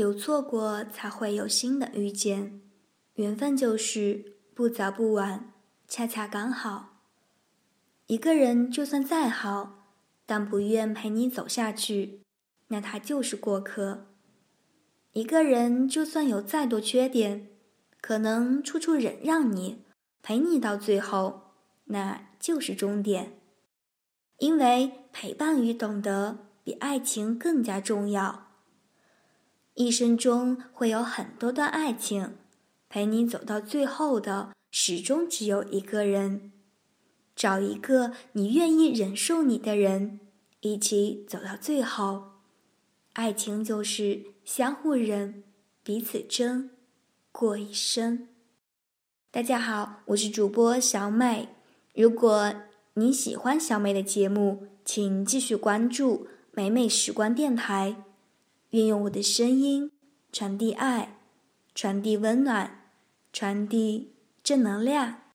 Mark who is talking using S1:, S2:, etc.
S1: 有错过才会有新的遇见，缘分就是不早不晚，恰恰刚好。一个人就算再好，但不愿陪你走下去，那他就是过客。一个人就算有再多缺点，可能处处忍让你，陪你到最后，那就是终点。因为陪伴与懂得比爱情更加重要。一生中会有很多段爱情，陪你走到最后的始终只有一个人。找一个你愿意忍受你的人，一起走到最后。爱情就是相互忍，彼此争，过一生。大家好，我是主播小美。如果你喜欢小美的节目，请继续关注美美时光电台。运用我的声音传递爱，传递温暖，传递正能量。